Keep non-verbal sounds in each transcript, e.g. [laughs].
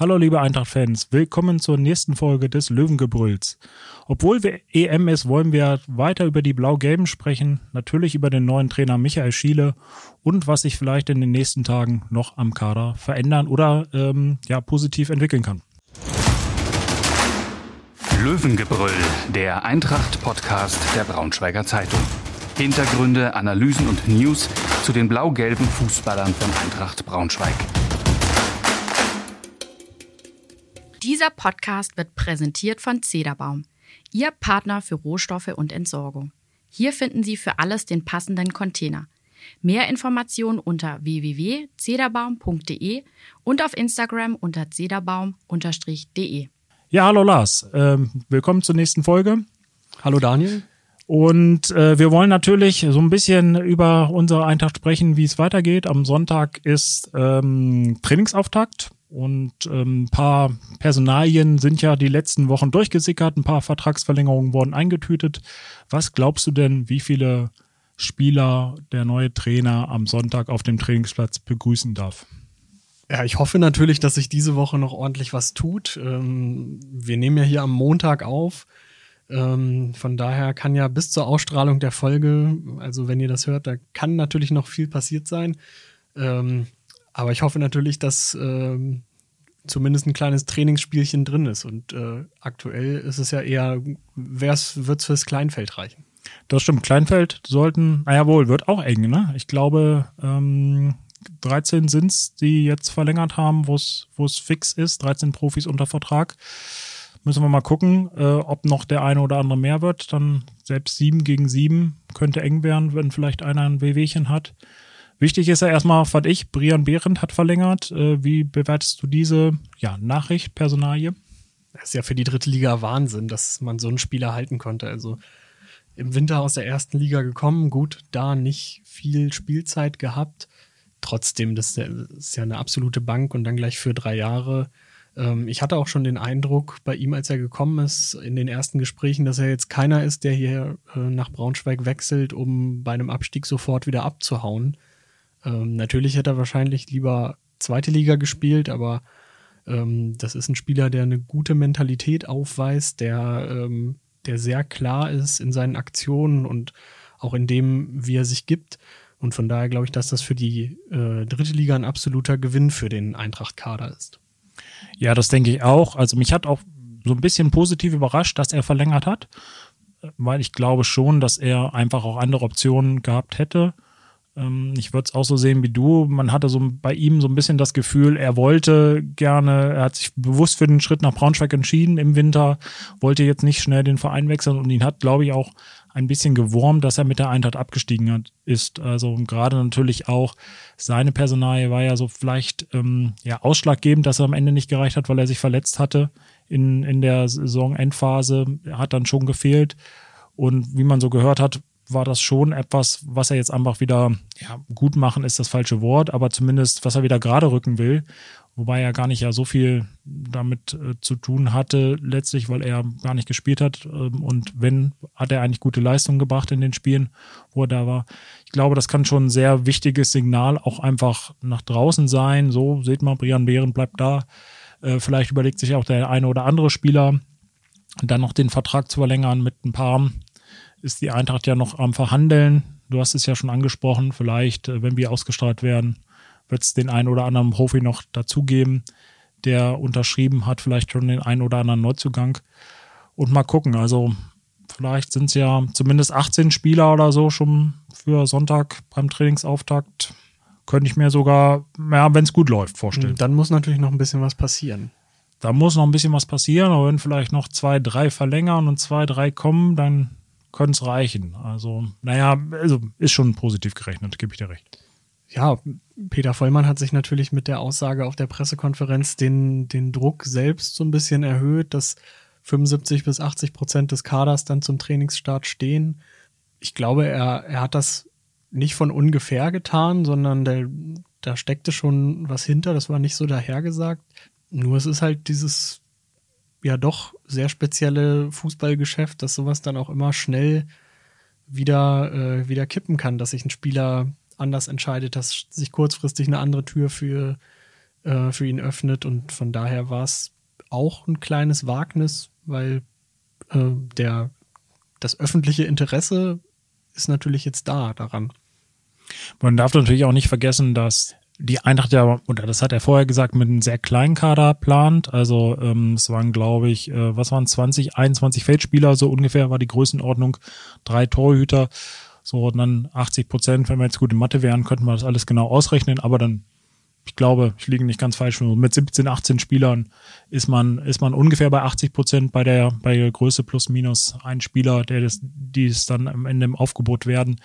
Hallo liebe Eintracht-Fans, willkommen zur nächsten Folge des Löwengebrülls. Obwohl wir EM ist, wollen wir weiter über die Blau-Gelben sprechen, natürlich über den neuen Trainer Michael Schiele und was sich vielleicht in den nächsten Tagen noch am Kader verändern oder ähm, ja positiv entwickeln kann. Löwengebrüll, der Eintracht-Podcast der Braunschweiger Zeitung. Hintergründe, Analysen und News zu den blau-gelben Fußballern von Eintracht Braunschweig. Dieser Podcast wird präsentiert von Zederbaum, Ihr Partner für Rohstoffe und Entsorgung. Hier finden Sie für alles den passenden Container. Mehr Informationen unter www.zederbaum.de und auf Instagram unter zederbaum-de. Ja, hallo Lars, ähm, willkommen zur nächsten Folge. Hallo Daniel. Und äh, wir wollen natürlich so ein bisschen über unsere Eintracht sprechen, wie es weitergeht. Am Sonntag ist ähm, Trainingsauftakt und ähm, ein paar Personalien sind ja die letzten Wochen durchgesickert, ein paar Vertragsverlängerungen wurden eingetütet. Was glaubst du denn, wie viele Spieler der neue Trainer am Sonntag auf dem Trainingsplatz begrüßen darf? Ja, ich hoffe natürlich, dass sich diese Woche noch ordentlich was tut. Ähm, wir nehmen ja hier am Montag auf. Ähm, von daher kann ja bis zur Ausstrahlung der Folge, also wenn ihr das hört, da kann natürlich noch viel passiert sein. Aber ich hoffe natürlich, dass ähm, zumindest ein kleines Trainingsspielchen drin ist. Und äh, aktuell ist es ja eher, wird es fürs Kleinfeld reichen. Das stimmt. Kleinfeld sollten, naja wohl, wird auch eng, ne? Ich glaube, ähm, 13 sind es, die jetzt verlängert haben, wo es fix ist. 13 Profis unter Vertrag. Müssen wir mal gucken, äh, ob noch der eine oder andere mehr wird. Dann selbst sieben gegen sieben könnte eng werden, wenn vielleicht einer ein WWchen hat. Wichtig ist ja erstmal, fand ich, Brian Behrendt hat verlängert. Äh, wie bewertest du diese ja, Nachricht, Personalie? Das ist ja für die dritte Liga Wahnsinn, dass man so einen Spieler halten konnte. Also im Winter aus der ersten Liga gekommen, gut, da nicht viel Spielzeit gehabt. Trotzdem, das ist ja eine absolute Bank und dann gleich für drei Jahre. Ähm, ich hatte auch schon den Eindruck bei ihm, als er gekommen ist, in den ersten Gesprächen, dass er jetzt keiner ist, der hier äh, nach Braunschweig wechselt, um bei einem Abstieg sofort wieder abzuhauen ähm, natürlich hätte er wahrscheinlich lieber zweite Liga gespielt, aber ähm, das ist ein Spieler, der eine gute Mentalität aufweist, der, ähm, der sehr klar ist in seinen Aktionen und auch in dem, wie er sich gibt. Und von daher glaube ich, dass das für die äh, dritte Liga ein absoluter Gewinn für den Eintracht-Kader ist. Ja, das denke ich auch. Also mich hat auch so ein bisschen positiv überrascht, dass er verlängert hat, weil ich glaube schon, dass er einfach auch andere Optionen gehabt hätte. Ähm, ich würde es auch so sehen wie du. Man hatte so bei ihm so ein bisschen das Gefühl, er wollte gerne, er hat sich bewusst für den Schritt nach Braunschweig entschieden im Winter, wollte jetzt nicht schnell den Verein wechseln und ihn hat, glaube ich, auch ein bisschen gewurmt, dass er mit der Eintracht abgestiegen hat, ist. Also gerade natürlich auch seine Personalie war ja so vielleicht ähm, ja ausschlaggebend, dass er am Ende nicht gereicht hat, weil er sich verletzt hatte in, in der Saisonendphase, hat dann schon gefehlt. Und wie man so gehört hat, war das schon etwas, was er jetzt einfach wieder, ja, gut machen ist das falsche Wort, aber zumindest, was er wieder gerade rücken will. Wobei er gar nicht ja so viel damit äh, zu tun hatte, letztlich, weil er gar nicht gespielt hat. Ähm, und wenn, hat er eigentlich gute Leistungen gebracht in den Spielen, wo er da war. Ich glaube, das kann schon ein sehr wichtiges Signal auch einfach nach draußen sein. So, seht mal, Brian Behren bleibt da. Äh, vielleicht überlegt sich auch der eine oder andere Spieler, dann noch den Vertrag zu verlängern mit ein paar ist die Eintracht ja noch am Verhandeln. Du hast es ja schon angesprochen. Vielleicht, äh, wenn wir ausgestrahlt werden, wird es den einen oder anderen Profi noch dazugeben, der unterschrieben hat, vielleicht schon den einen oder anderen Neuzugang. Und mal gucken. Also, vielleicht sind es ja zumindest 18 Spieler oder so schon für Sonntag beim Trainingsauftakt. Könnte ich mir sogar, ja, wenn es gut läuft, vorstellen. Dann muss natürlich noch ein bisschen was passieren. Da muss noch ein bisschen was passieren, aber wenn vielleicht noch zwei, drei verlängern und zwei, drei kommen, dann könnte es reichen. Also, naja, also ist schon positiv gerechnet, gebe ich dir recht. Ja, Peter Vollmann hat sich natürlich mit der Aussage auf der Pressekonferenz den, den Druck selbst so ein bisschen erhöht, dass 75 bis 80 Prozent des Kaders dann zum Trainingsstart stehen. Ich glaube, er, er hat das nicht von ungefähr getan, sondern der, da steckte schon was hinter. Das war nicht so dahergesagt. Nur es ist halt dieses ja doch sehr spezielle Fußballgeschäft, dass sowas dann auch immer schnell wieder, äh, wieder kippen kann, dass sich ein Spieler anders entscheidet, dass sich kurzfristig eine andere Tür für äh, für ihn öffnet. Und von daher war es auch ein kleines Wagnis, weil äh, der, das öffentliche Interesse ist natürlich jetzt da daran. Man darf natürlich auch nicht vergessen, dass die Eintracht ja, oder das hat er vorher gesagt, mit einem sehr kleinen Kader plant. Also ähm, es waren, glaube ich, äh, was waren 20, 21 Feldspieler, so ungefähr war die Größenordnung, drei Torhüter. So, und dann 80 Prozent, wenn wir jetzt gut in Mathe wären, könnten wir das alles genau ausrechnen, aber dann, ich glaube, ich liege nicht ganz falsch, mit 17, 18 Spielern ist man, ist man ungefähr bei 80 Prozent bei der, bei der Größe plus minus ein Spieler, der das, die es dann am Ende im Aufgebot werden.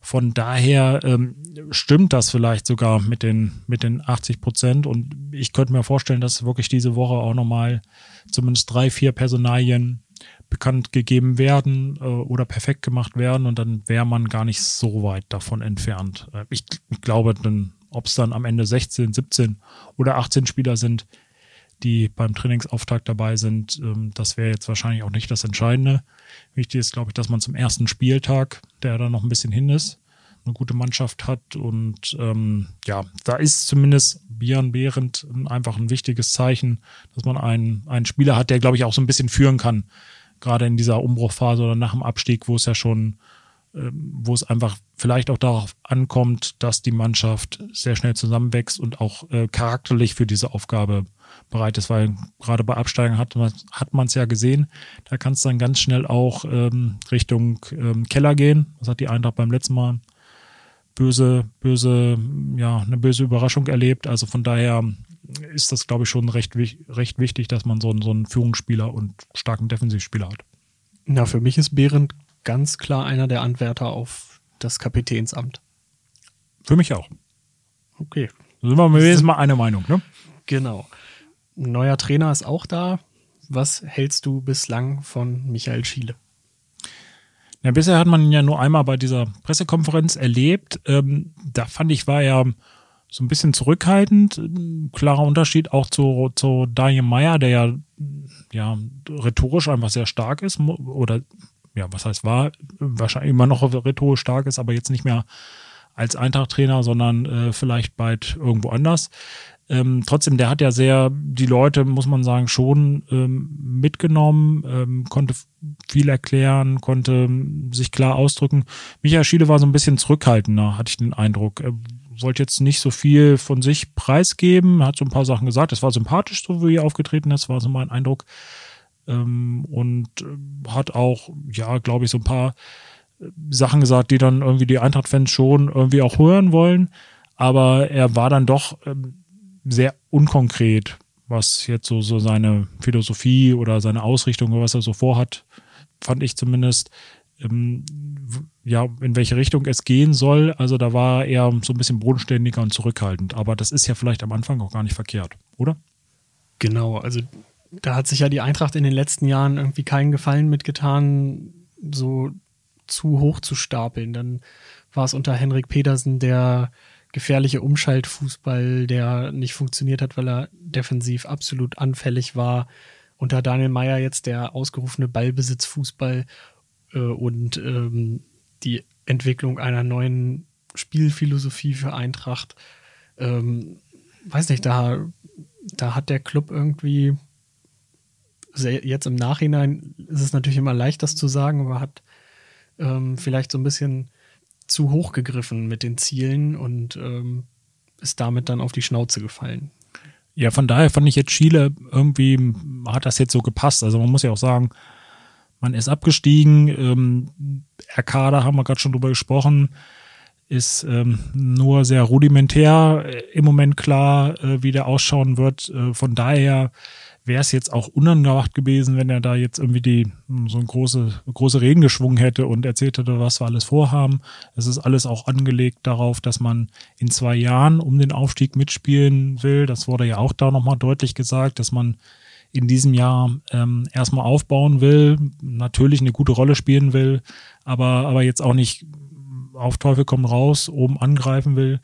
Von daher ähm, stimmt das vielleicht sogar mit den, mit den 80 Prozent. Und ich könnte mir vorstellen, dass wirklich diese Woche auch nochmal zumindest drei, vier Personalien bekannt gegeben werden äh, oder perfekt gemacht werden. Und dann wäre man gar nicht so weit davon entfernt. Äh, ich, ich glaube, dann, ob es dann am Ende 16, 17 oder 18 Spieler sind, die beim Trainingsauftakt dabei sind, ähm, das wäre jetzt wahrscheinlich auch nicht das Entscheidende. Wichtig ist, glaube ich, dass man zum ersten Spieltag, der da noch ein bisschen hin ist, eine gute Mannschaft hat. Und ähm, ja, da ist zumindest Björn Behrendt einfach ein wichtiges Zeichen, dass man einen, einen Spieler hat, der, glaube ich, auch so ein bisschen führen kann. Gerade in dieser Umbruchphase oder nach dem Abstieg, wo es ja schon, ähm, wo es einfach vielleicht auch darauf ankommt, dass die Mannschaft sehr schnell zusammenwächst und auch äh, charakterlich für diese Aufgabe bereit ist, weil gerade bei Absteigen hat man hat man es ja gesehen, da kann es dann ganz schnell auch ähm, Richtung ähm, Keller gehen. Das hat die Eintracht beim letzten Mal böse, böse, ja, eine böse Überraschung erlebt. Also von daher ist das, glaube ich, schon recht, recht wichtig, dass man so, einen, so einen Führungsspieler und starken Defensivspieler hat. Na, für mich ist Behrendt ganz klar einer der Anwärter auf das Kapitänsamt. Für mich auch. Okay. Da sind wir wenigstens mal eine Meinung, ne? Genau. Neuer Trainer ist auch da. Was hältst du bislang von Michael Schiele? Ja, bisher hat man ihn ja nur einmal bei dieser Pressekonferenz erlebt. Ähm, da fand ich, war er so ein bisschen zurückhaltend. klarer Unterschied auch zu, zu Daniel Meyer, der ja, ja rhetorisch einfach sehr stark ist. Oder ja, was heißt war, wahrscheinlich immer noch rhetorisch stark ist, aber jetzt nicht mehr als Eintracht-Trainer, sondern äh, vielleicht bald irgendwo anders. Ähm, trotzdem, der hat ja sehr die Leute, muss man sagen, schon ähm, mitgenommen, ähm, konnte viel erklären, konnte sich klar ausdrücken. Michael Schiele war so ein bisschen zurückhaltender, hatte ich den Eindruck. Er wollte jetzt nicht so viel von sich preisgeben, hat so ein paar Sachen gesagt. Es war sympathisch, so wie er aufgetreten ist, war so mein Eindruck. Ähm, und äh, hat auch, ja, glaube ich, so ein paar äh, Sachen gesagt, die dann irgendwie die Eintracht-Fans schon irgendwie auch hören wollen. Aber er war dann doch ähm, sehr unkonkret, was jetzt so, so seine Philosophie oder seine Ausrichtung oder was er so vorhat, fand ich zumindest, ähm, ja, in welche Richtung es gehen soll. Also da war er so ein bisschen bodenständiger und zurückhaltend. Aber das ist ja vielleicht am Anfang auch gar nicht verkehrt, oder? Genau, also da hat sich ja die Eintracht in den letzten Jahren irgendwie keinen Gefallen mitgetan, so zu hoch zu stapeln. Dann war es unter Henrik Pedersen, der gefährliche Umschaltfußball, der nicht funktioniert hat, weil er defensiv absolut anfällig war. Unter Daniel Meyer jetzt der ausgerufene Ballbesitzfußball äh, und ähm, die Entwicklung einer neuen Spielphilosophie für Eintracht. Ähm, weiß nicht, da, da hat der Club irgendwie jetzt im Nachhinein ist es natürlich immer leicht, das zu sagen, aber hat ähm, vielleicht so ein bisschen zu hoch gegriffen mit den Zielen und ähm, ist damit dann auf die Schnauze gefallen. Ja, von daher fand ich jetzt Chile irgendwie, hat das jetzt so gepasst. Also man muss ja auch sagen, man ist abgestiegen. Ähm, Kader haben wir gerade schon drüber gesprochen, ist ähm, nur sehr rudimentär äh, im Moment klar, äh, wie der ausschauen wird. Äh, von daher wäre es jetzt auch unangebracht gewesen, wenn er da jetzt irgendwie die so ein große, große Reden geschwungen hätte und erzählt hätte, was wir alles vorhaben. Es ist alles auch angelegt darauf, dass man in zwei Jahren um den Aufstieg mitspielen will. Das wurde ja auch da nochmal deutlich gesagt, dass man in diesem Jahr ähm, erstmal aufbauen will, natürlich eine gute Rolle spielen will, aber, aber jetzt auch nicht auf Teufel komm raus, oben angreifen will.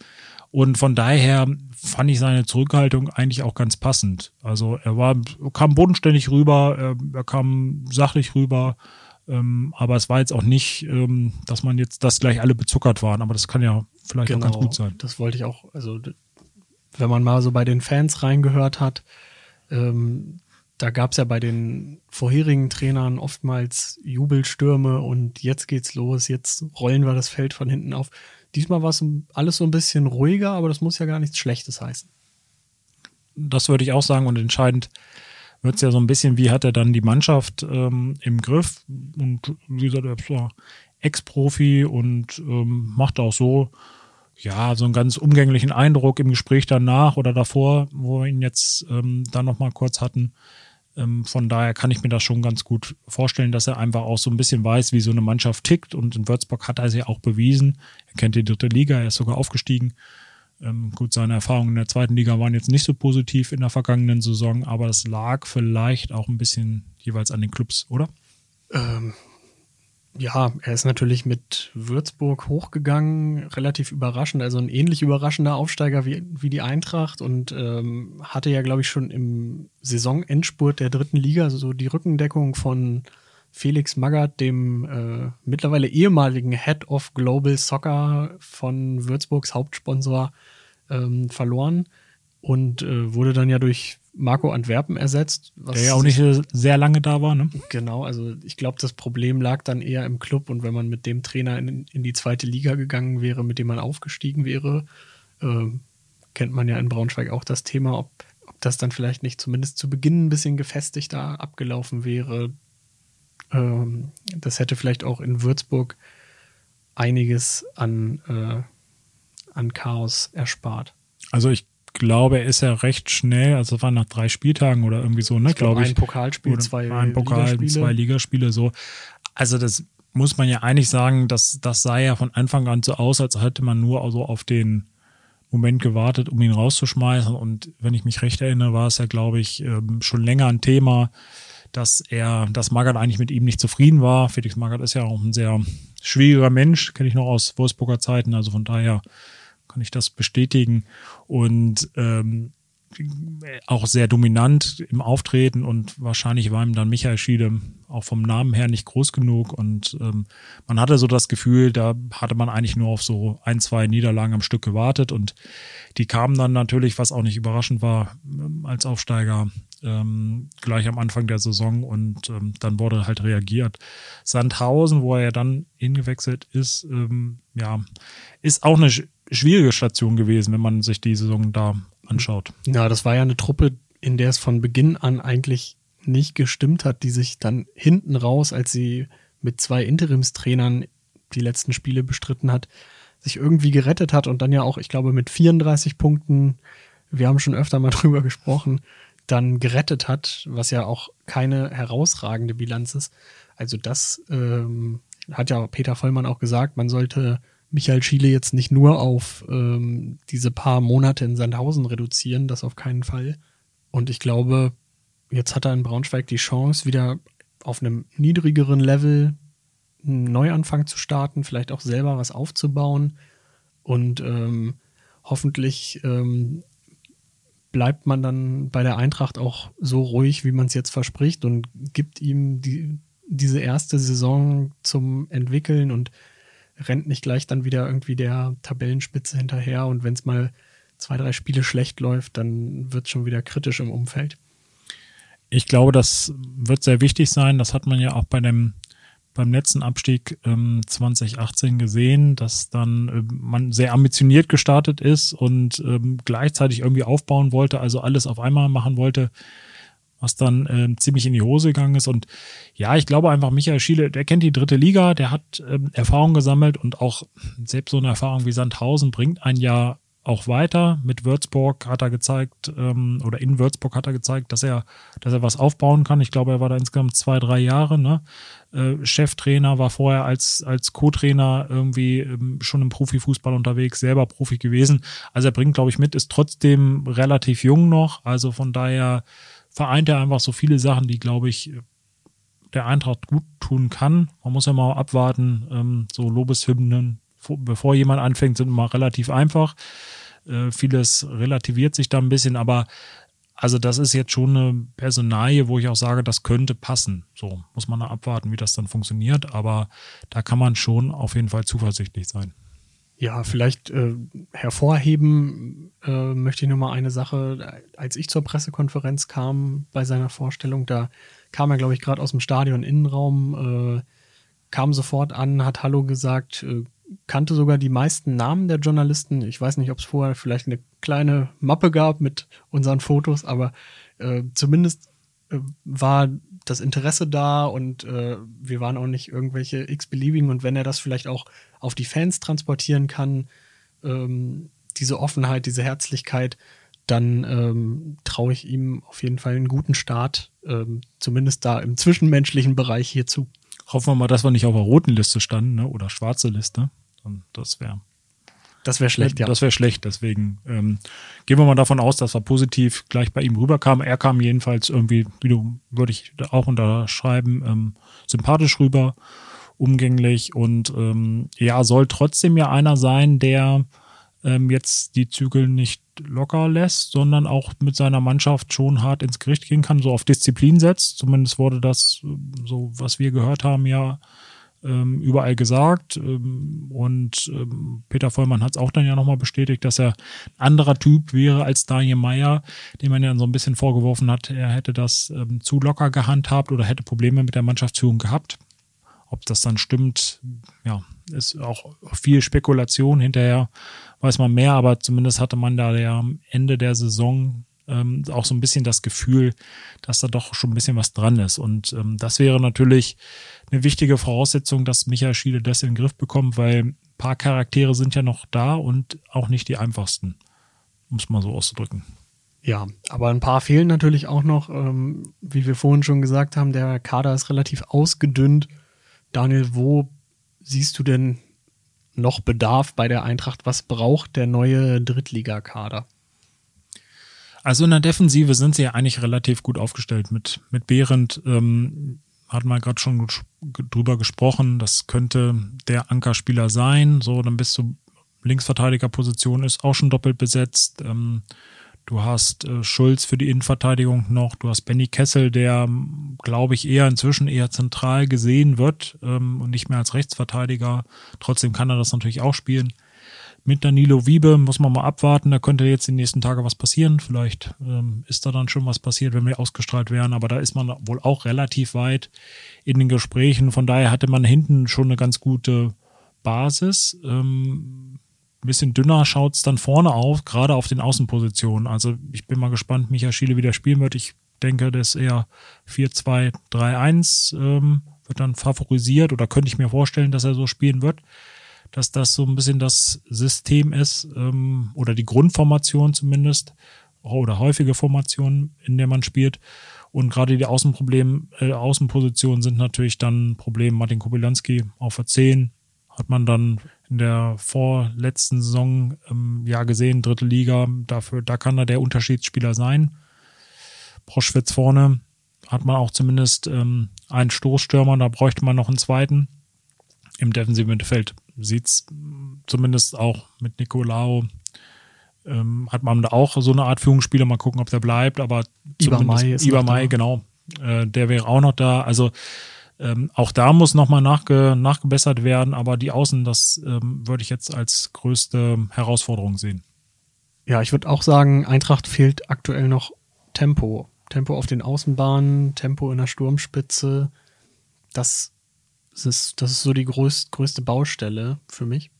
Und von daher fand ich seine Zurückhaltung eigentlich auch ganz passend. Also er war, kam bodenständig rüber, er, er kam sachlich rüber, ähm, aber es war jetzt auch nicht, ähm, dass man jetzt, dass gleich alle bezuckert waren, aber das kann ja vielleicht genau, auch ganz gut sein. Das wollte ich auch, also wenn man mal so bei den Fans reingehört hat, ähm, da gab es ja bei den vorherigen Trainern oftmals Jubelstürme und jetzt geht's los, jetzt rollen wir das Feld von hinten auf. Diesmal war es alles so ein bisschen ruhiger, aber das muss ja gar nichts Schlechtes heißen. Das würde ich auch sagen und entscheidend wird es ja so ein bisschen, wie hat er dann die Mannschaft ähm, im Griff und wie gesagt, er ist ja Ex-Profi und ähm, macht auch so, ja, so einen ganz umgänglichen Eindruck im Gespräch danach oder davor, wo wir ihn jetzt ähm, dann nochmal kurz hatten. Ähm, von daher kann ich mir das schon ganz gut vorstellen, dass er einfach auch so ein bisschen weiß, wie so eine Mannschaft tickt. Und in Würzburg hat er sich auch bewiesen. Er kennt die dritte Liga, er ist sogar aufgestiegen. Ähm, gut, seine Erfahrungen in der zweiten Liga waren jetzt nicht so positiv in der vergangenen Saison, aber das lag vielleicht auch ein bisschen jeweils an den Clubs, oder? Ähm, ja, er ist natürlich mit Würzburg hochgegangen, relativ überraschend, also ein ähnlich überraschender Aufsteiger wie, wie die Eintracht und ähm, hatte ja, glaube ich, schon im Saisonendspurt der dritten Liga so die Rückendeckung von Felix Magath, dem äh, mittlerweile ehemaligen Head of Global Soccer von Würzburgs Hauptsponsor, ähm, verloren und äh, wurde dann ja durch Marco Antwerpen ersetzt. der ja auch nicht sehr lange da war, ne? Genau, also ich glaube, das Problem lag dann eher im Club und wenn man mit dem Trainer in, in die zweite Liga gegangen wäre, mit dem man aufgestiegen wäre, äh, kennt man ja in Braunschweig auch das Thema, ob, ob das dann vielleicht nicht zumindest zu Beginn ein bisschen gefestigter abgelaufen wäre. Ähm, das hätte vielleicht auch in Würzburg einiges an, äh, an Chaos erspart. Also ich glaube, er ist ja recht schnell, also war nach drei Spieltagen oder irgendwie so, ne, glaube glaub ich. Ein Pokalspiel, zwei ein Pokal, Ligaspiele. zwei Ligaspiele, so. Also das muss man ja eigentlich sagen, dass das sah ja von Anfang an so aus, als hätte man nur also auf den Moment gewartet, um ihn rauszuschmeißen. Und wenn ich mich recht erinnere, war es ja, glaube ich, ähm, schon länger ein Thema, dass er, dass Magath eigentlich mit ihm nicht zufrieden war. Felix Magath ist ja auch ein sehr schwieriger Mensch, kenne ich noch aus Wolfsburger Zeiten. Also von daher kann ich das bestätigen. Und ähm, auch sehr dominant im Auftreten und wahrscheinlich war ihm dann Michael Schiede auch vom Namen her nicht groß genug und ähm, man hatte so das Gefühl, da hatte man eigentlich nur auf so ein, zwei Niederlagen am Stück gewartet und die kamen dann natürlich, was auch nicht überraschend war, ähm, als Aufsteiger ähm, gleich am Anfang der Saison und ähm, dann wurde halt reagiert. Sandhausen, wo er ja dann hingewechselt ist, ähm, ja, ist auch eine schwierige Station gewesen, wenn man sich die Saison da anschaut. Ja, das war ja eine Truppe, in der es von Beginn an eigentlich nicht gestimmt hat, die sich dann hinten raus, als sie mit zwei Interimstrainern die letzten Spiele bestritten hat, sich irgendwie gerettet hat und dann ja auch, ich glaube, mit 34 Punkten, wir haben schon öfter mal [laughs] drüber gesprochen, dann gerettet hat, was ja auch keine herausragende Bilanz ist. Also das ähm, hat ja Peter Vollmann auch gesagt, man sollte Michael Schiele jetzt nicht nur auf ähm, diese paar Monate in Sandhausen reduzieren, das auf keinen Fall. Und ich glaube, jetzt hat er in Braunschweig die Chance, wieder auf einem niedrigeren Level einen Neuanfang zu starten, vielleicht auch selber was aufzubauen. Und ähm, hoffentlich ähm, bleibt man dann bei der Eintracht auch so ruhig, wie man es jetzt verspricht und gibt ihm die, diese erste Saison zum Entwickeln und rennt nicht gleich dann wieder irgendwie der Tabellenspitze hinterher und wenn es mal zwei, drei Spiele schlecht läuft, dann wird es schon wieder kritisch im Umfeld. Ich glaube, das wird sehr wichtig sein. Das hat man ja auch bei dem beim letzten Abstieg ähm, 2018 gesehen, dass dann äh, man sehr ambitioniert gestartet ist und ähm, gleichzeitig irgendwie aufbauen wollte, also alles auf einmal machen wollte was dann äh, ziemlich in die Hose gegangen ist. Und ja, ich glaube einfach, Michael Schiele, der kennt die dritte Liga, der hat ähm, Erfahrung gesammelt und auch selbst so eine Erfahrung wie Sandhausen bringt ein Jahr auch weiter. Mit Würzburg hat er gezeigt, ähm, oder in Würzburg hat er gezeigt, dass er, dass er was aufbauen kann. Ich glaube, er war da insgesamt zwei, drei Jahre, ne? Äh, Cheftrainer, war vorher als, als Co-Trainer irgendwie ähm, schon im Profifußball unterwegs, selber Profi gewesen. Also er bringt, glaube ich, mit, ist trotzdem relativ jung noch. Also von daher vereint er einfach so viele Sachen, die, glaube ich, der Eintracht gut tun kann. Man muss ja mal abwarten. Ähm, so Lobeshymnen, bevor jemand anfängt, sind immer relativ einfach. Äh, vieles relativiert sich da ein bisschen, aber also das ist jetzt schon eine Personalie, wo ich auch sage, das könnte passen. So muss man abwarten, wie das dann funktioniert, aber da kann man schon auf jeden Fall zuversichtlich sein. Ja, vielleicht äh, hervorheben äh, möchte ich nur mal eine Sache. Als ich zur Pressekonferenz kam bei seiner Vorstellung, da kam er, glaube ich, gerade aus dem Stadion Innenraum, äh, kam sofort an, hat Hallo gesagt, äh, kannte sogar die meisten Namen der Journalisten. Ich weiß nicht, ob es vorher vielleicht eine kleine Mappe gab mit unseren Fotos, aber äh, zumindest äh, war das Interesse da und wir waren auch nicht irgendwelche x-beliebigen und wenn er das vielleicht auch auf die Fans transportieren kann, ähm, diese Offenheit, diese Herzlichkeit, dann ähm, traue ich ihm auf jeden Fall einen guten Start, ähm, zumindest da im zwischenmenschlichen Bereich hierzu. Hoffen wir mal, dass wir nicht auf der roten Liste standen ne? oder schwarze Liste. Und das wäre das wäre schlecht, ja. Das wäre schlecht, deswegen ähm, gehen wir mal davon aus, dass er positiv gleich bei ihm rüberkam. Er kam jedenfalls irgendwie, wie du, würde ich auch unterschreiben, ähm, sympathisch rüber, umgänglich und ähm, ja, soll trotzdem ja einer sein, der ähm, jetzt die Zügel nicht locker lässt, sondern auch mit seiner Mannschaft schon hart ins Gericht gehen kann, so auf Disziplin setzt. Zumindest wurde das, so was wir gehört haben, ja ähm, überall gesagt. Ähm, und ähm, Peter Vollmann hat es auch dann ja nochmal bestätigt, dass er ein anderer Typ wäre als Daniel Meyer, dem man ja so ein bisschen vorgeworfen hat, er hätte das ähm, zu locker gehandhabt oder hätte Probleme mit der Mannschaftsführung gehabt. Ob das dann stimmt, ja, ist auch viel Spekulation. Hinterher weiß man mehr, aber zumindest hatte man da ja am Ende der Saison ähm, auch so ein bisschen das Gefühl, dass da doch schon ein bisschen was dran ist. Und ähm, das wäre natürlich eine wichtige Voraussetzung, dass Michael Schiele das in den Griff bekommt, weil ein paar Charaktere sind ja noch da und auch nicht die einfachsten, um es mal so auszudrücken. Ja, aber ein paar fehlen natürlich auch noch. Ähm, wie wir vorhin schon gesagt haben, der Kader ist relativ ausgedünnt. Daniel, wo siehst du denn noch Bedarf bei der Eintracht? Was braucht der neue Drittligakader? Also in der Defensive sind sie ja eigentlich relativ gut aufgestellt. Mit, mit Behrendt ähm, hat man gerade schon drüber gesprochen. Das könnte der Ankerspieler sein. So, dann bist du Linksverteidigerposition ist auch schon doppelt besetzt. Ähm, du hast äh, Schulz für die Innenverteidigung noch. Du hast Benny Kessel, der, glaube ich, eher inzwischen eher zentral gesehen wird ähm, und nicht mehr als Rechtsverteidiger. Trotzdem kann er das natürlich auch spielen. Mit Danilo Wiebe muss man mal abwarten. Da könnte jetzt die nächsten Tage was passieren. Vielleicht ähm, ist da dann schon was passiert, wenn wir ausgestrahlt werden. Aber da ist man wohl auch relativ weit in den Gesprächen. Von daher hatte man hinten schon eine ganz gute Basis. Ähm, ein bisschen dünner schaut's dann vorne auf, gerade auf den Außenpositionen. Also ich bin mal gespannt, Micha Schiele wieder spielen wird. Ich denke, das ist eher 4-2-3-1 ähm, wird dann favorisiert oder könnte ich mir vorstellen, dass er so spielen wird dass das so ein bisschen das System ist ähm, oder die Grundformation zumindest oder häufige Formation, in der man spielt. Und gerade die Außenproblem, äh, Außenpositionen sind natürlich dann ein Problem. Martin Kobylanski auf der 10 hat man dann in der vorletzten Saison ähm, ja gesehen, dritte Liga, dafür, da kann er der Unterschiedsspieler sein. Proschwitz vorne hat man auch zumindest ähm, einen Stoßstürmer, da bräuchte man noch einen zweiten. Im defensiven Mittelfeld sieht's zumindest auch mit Nicolao ähm, hat man da auch so eine Art Führungsspieler. Mal gucken, ob der bleibt, aber Ibermai ist Ibermai, genau. Äh, der wäre auch noch da. Also ähm, auch da muss nochmal nachge nachgebessert werden, aber die Außen, das ähm, würde ich jetzt als größte Herausforderung sehen. Ja, ich würde auch sagen, Eintracht fehlt aktuell noch Tempo. Tempo auf den Außenbahnen, Tempo in der Sturmspitze. Das ist, das ist so die größt, größte Baustelle für mich.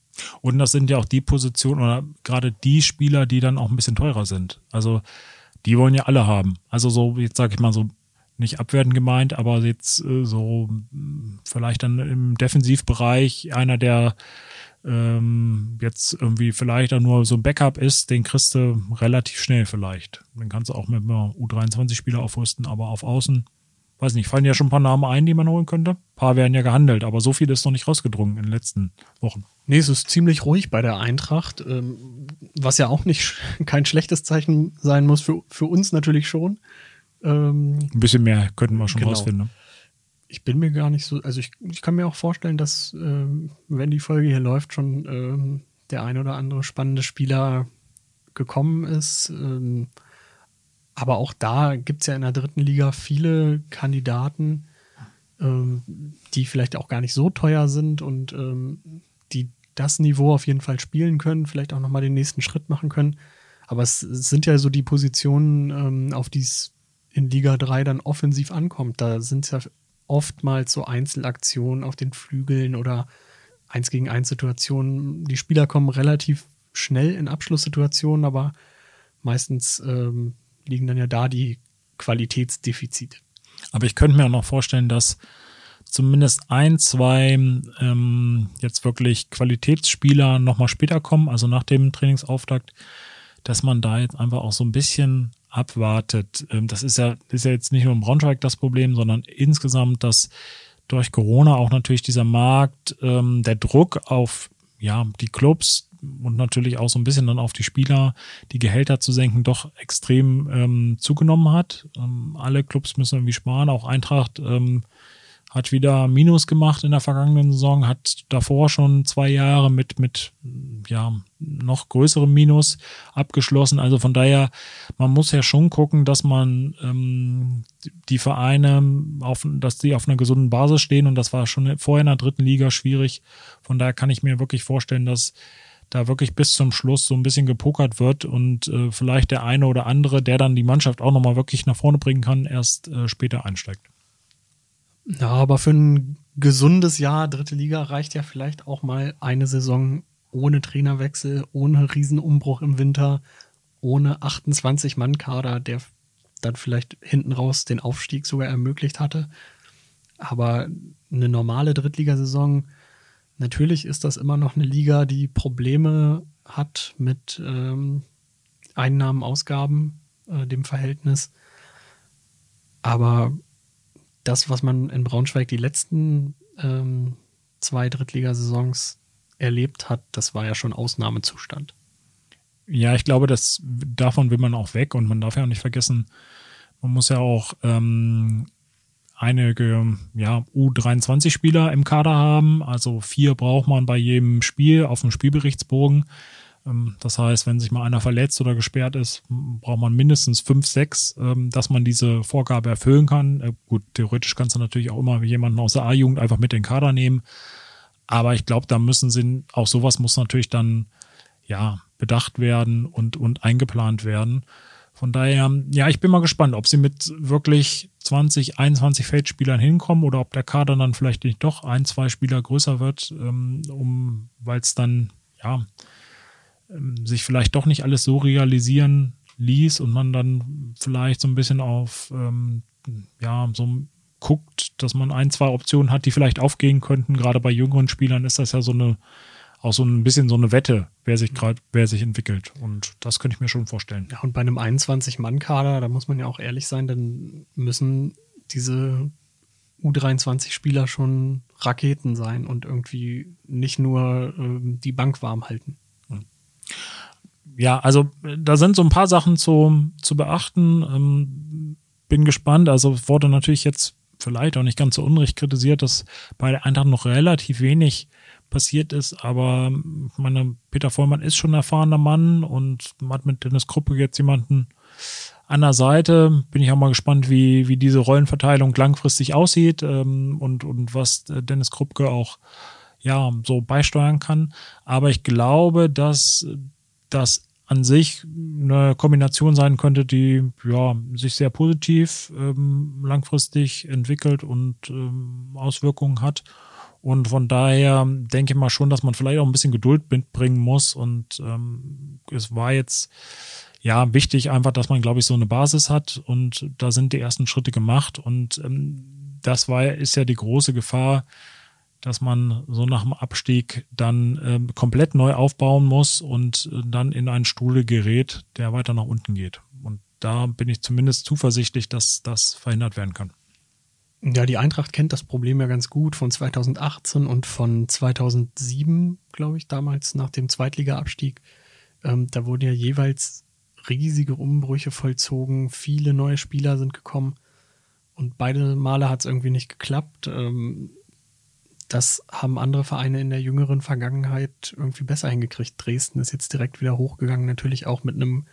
Und das sind ja auch die Positionen oder gerade die Spieler, die dann auch ein bisschen teurer sind. Also die wollen ja alle haben. Also so, jetzt sage ich mal so, nicht abwertend gemeint, aber jetzt äh, so vielleicht dann im Defensivbereich einer, der ähm, jetzt irgendwie vielleicht auch nur so ein Backup ist, den kriegst du relativ schnell vielleicht. Den kannst du auch mit einem U23-Spieler aufrüsten, aber auf Außen weiß nicht, fallen ja schon ein paar Namen ein, die man holen könnte. Ein paar werden ja gehandelt, aber so viel ist noch nicht rausgedrungen in den letzten Wochen. Nee, es ist ziemlich ruhig bei der Eintracht, ähm, was ja auch nicht [laughs] kein schlechtes Zeichen sein muss, für, für uns natürlich schon. Ähm, ein bisschen mehr könnten wir schon genau. rausfinden. Ne? Ich bin mir gar nicht so, also ich, ich kann mir auch vorstellen, dass, ähm, wenn die Folge hier läuft, schon ähm, der ein oder andere spannende Spieler gekommen ist. Ähm, aber auch da gibt es ja in der dritten Liga viele Kandidaten, ähm, die vielleicht auch gar nicht so teuer sind und ähm, die das Niveau auf jeden Fall spielen können, vielleicht auch nochmal den nächsten Schritt machen können. Aber es sind ja so die Positionen, auf die es in Liga 3 dann offensiv ankommt. Da sind es ja oftmals so Einzelaktionen auf den Flügeln oder eins gegen eins Situationen. Die Spieler kommen relativ schnell in Abschlusssituationen, aber meistens ähm, liegen dann ja da die Qualitätsdefizite. Aber ich könnte mir auch noch vorstellen, dass zumindest ein, zwei ähm, jetzt wirklich Qualitätsspieler nochmal später kommen, also nach dem Trainingsauftakt, dass man da jetzt einfach auch so ein bisschen abwartet. Ähm, das ist ja, ist ja jetzt nicht nur im Braunschweig das Problem, sondern insgesamt, dass durch Corona auch natürlich dieser Markt, ähm, der Druck auf ja, die Clubs und natürlich auch so ein bisschen dann auf die Spieler, die Gehälter zu senken, doch extrem ähm, zugenommen hat. Ähm, alle Clubs müssen irgendwie sparen, auch Eintracht ähm, hat wieder Minus gemacht in der vergangenen Saison, hat davor schon zwei Jahre mit, mit ja, noch größerem Minus abgeschlossen. Also von daher, man muss ja schon gucken, dass man ähm, die Vereine auf, dass die auf einer gesunden Basis stehen und das war schon vorher in der dritten Liga schwierig. Von daher kann ich mir wirklich vorstellen, dass da wirklich bis zum Schluss so ein bisschen gepokert wird und äh, vielleicht der eine oder andere, der dann die Mannschaft auch nochmal wirklich nach vorne bringen kann, erst äh, später einsteigt. Ja, aber für ein gesundes Jahr dritte Liga reicht ja vielleicht auch mal eine Saison ohne Trainerwechsel, ohne Riesenumbruch im Winter, ohne 28 Mann Kader, der dann vielleicht hinten raus den Aufstieg sogar ermöglicht hatte. Aber eine normale Drittligasaison, natürlich ist das immer noch eine Liga, die Probleme hat mit ähm, Einnahmen, Ausgaben, äh, dem Verhältnis. Aber das, was man in Braunschweig die letzten ähm, zwei Drittligasaisons erlebt hat, das war ja schon Ausnahmezustand. Ja, ich glaube, dass davon will man auch weg und man darf ja auch nicht vergessen, man muss ja auch ähm, einige ja, U23-Spieler im Kader haben. Also vier braucht man bei jedem Spiel auf dem Spielberichtsbogen. Ähm, das heißt, wenn sich mal einer verletzt oder gesperrt ist, braucht man mindestens fünf, sechs, ähm, dass man diese Vorgabe erfüllen kann. Äh, gut, theoretisch kannst du natürlich auch immer jemanden aus der A-Jugend einfach mit in den Kader nehmen. Aber ich glaube, da müssen sie, auch sowas muss natürlich dann, ja, bedacht werden und, und eingeplant werden. Von daher, ja, ich bin mal gespannt, ob sie mit wirklich 20, 21 Feldspielern hinkommen oder ob der Kader dann vielleicht nicht doch ein, zwei Spieler größer wird, ähm, um, weil es dann, ja, sich vielleicht doch nicht alles so realisieren ließ und man dann vielleicht so ein bisschen auf, ähm, ja, so guckt, dass man ein, zwei Optionen hat, die vielleicht aufgehen könnten. Gerade bei jüngeren Spielern ist das ja so eine, auch so ein bisschen so eine Wette, wer sich gerade, wer sich entwickelt. Und das könnte ich mir schon vorstellen. Ja, und bei einem 21-Mann-Kader, da muss man ja auch ehrlich sein, dann müssen diese U23-Spieler schon Raketen sein und irgendwie nicht nur ähm, die Bank warm halten ja, also da sind so ein paar Sachen zu, zu beachten. Ähm, bin gespannt. Also wurde natürlich jetzt vielleicht auch nicht ganz so unrecht kritisiert, dass bei der Eintracht noch relativ wenig passiert ist, aber meine, Peter Vollmann ist schon ein erfahrener Mann und hat mit Dennis Kruppe jetzt jemanden an der Seite. Bin ich auch mal gespannt, wie, wie diese Rollenverteilung langfristig aussieht ähm, und, und was Dennis Kruppke auch ja, so beisteuern kann. Aber ich glaube, dass das an sich eine Kombination sein könnte, die ja sich sehr positiv ähm, langfristig entwickelt und ähm, Auswirkungen hat. Und von daher denke ich mal schon, dass man vielleicht auch ein bisschen Geduld mitbringen muss. Und ähm, es war jetzt ja wichtig einfach, dass man, glaube ich, so eine Basis hat. Und da sind die ersten Schritte gemacht. Und ähm, das war ist ja die große Gefahr, dass man so nach dem Abstieg dann äh, komplett neu aufbauen muss und äh, dann in einen Stuhl gerät, der weiter nach unten geht. Und da bin ich zumindest zuversichtlich, dass das verhindert werden kann. Ja, die Eintracht kennt das Problem ja ganz gut von 2018 und von 2007, glaube ich, damals nach dem Zweitliga-Abstieg. Ähm, da wurden ja jeweils riesige Umbrüche vollzogen, viele neue Spieler sind gekommen und beide Male hat es irgendwie nicht geklappt. Ähm, das haben andere Vereine in der jüngeren Vergangenheit irgendwie besser hingekriegt. Dresden ist jetzt direkt wieder hochgegangen, natürlich auch mit einem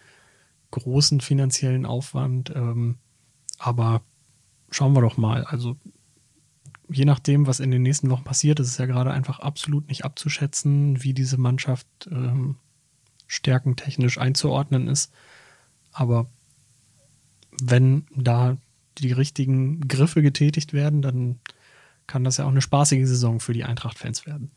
großen finanziellen Aufwand. Ähm, aber schauen wir doch mal. Also je nachdem, was in den nächsten Wochen passiert, ist es ja gerade einfach absolut nicht abzuschätzen, wie diese Mannschaft ähm, stärkentechnisch einzuordnen ist. Aber wenn da die richtigen Griffe getätigt werden, dann kann das ja auch eine spaßige Saison für die Eintracht-Fans werden.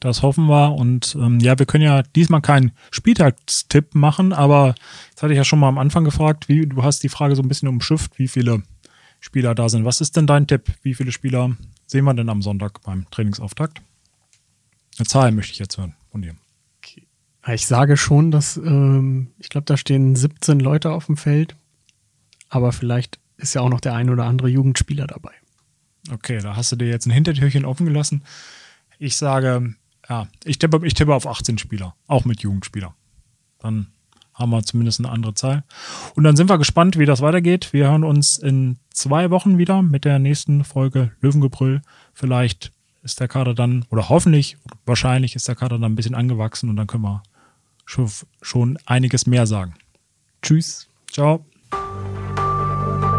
Das hoffen wir. Und ähm, ja, wir können ja diesmal keinen Spieltagstipp machen, aber das hatte ich ja schon mal am Anfang gefragt, wie du hast die Frage so ein bisschen umschifft, wie viele Spieler da sind. Was ist denn dein Tipp? Wie viele Spieler sehen wir denn am Sonntag beim Trainingsauftakt? Eine Zahl möchte ich jetzt hören von dir. Ich sage schon, dass ähm, ich glaube, da stehen 17 Leute auf dem Feld, aber vielleicht ist ja auch noch der ein oder andere Jugendspieler dabei. Okay, da hast du dir jetzt ein Hintertürchen offen gelassen. Ich sage, ja, ich tippe, ich tippe auf 18 Spieler, auch mit Jugendspieler. Dann haben wir zumindest eine andere Zahl. Und dann sind wir gespannt, wie das weitergeht. Wir hören uns in zwei Wochen wieder mit der nächsten Folge Löwengebrüll. Vielleicht ist der Kader dann, oder hoffentlich, wahrscheinlich ist der Kader dann ein bisschen angewachsen und dann können wir schon, schon einiges mehr sagen. Tschüss. Ciao.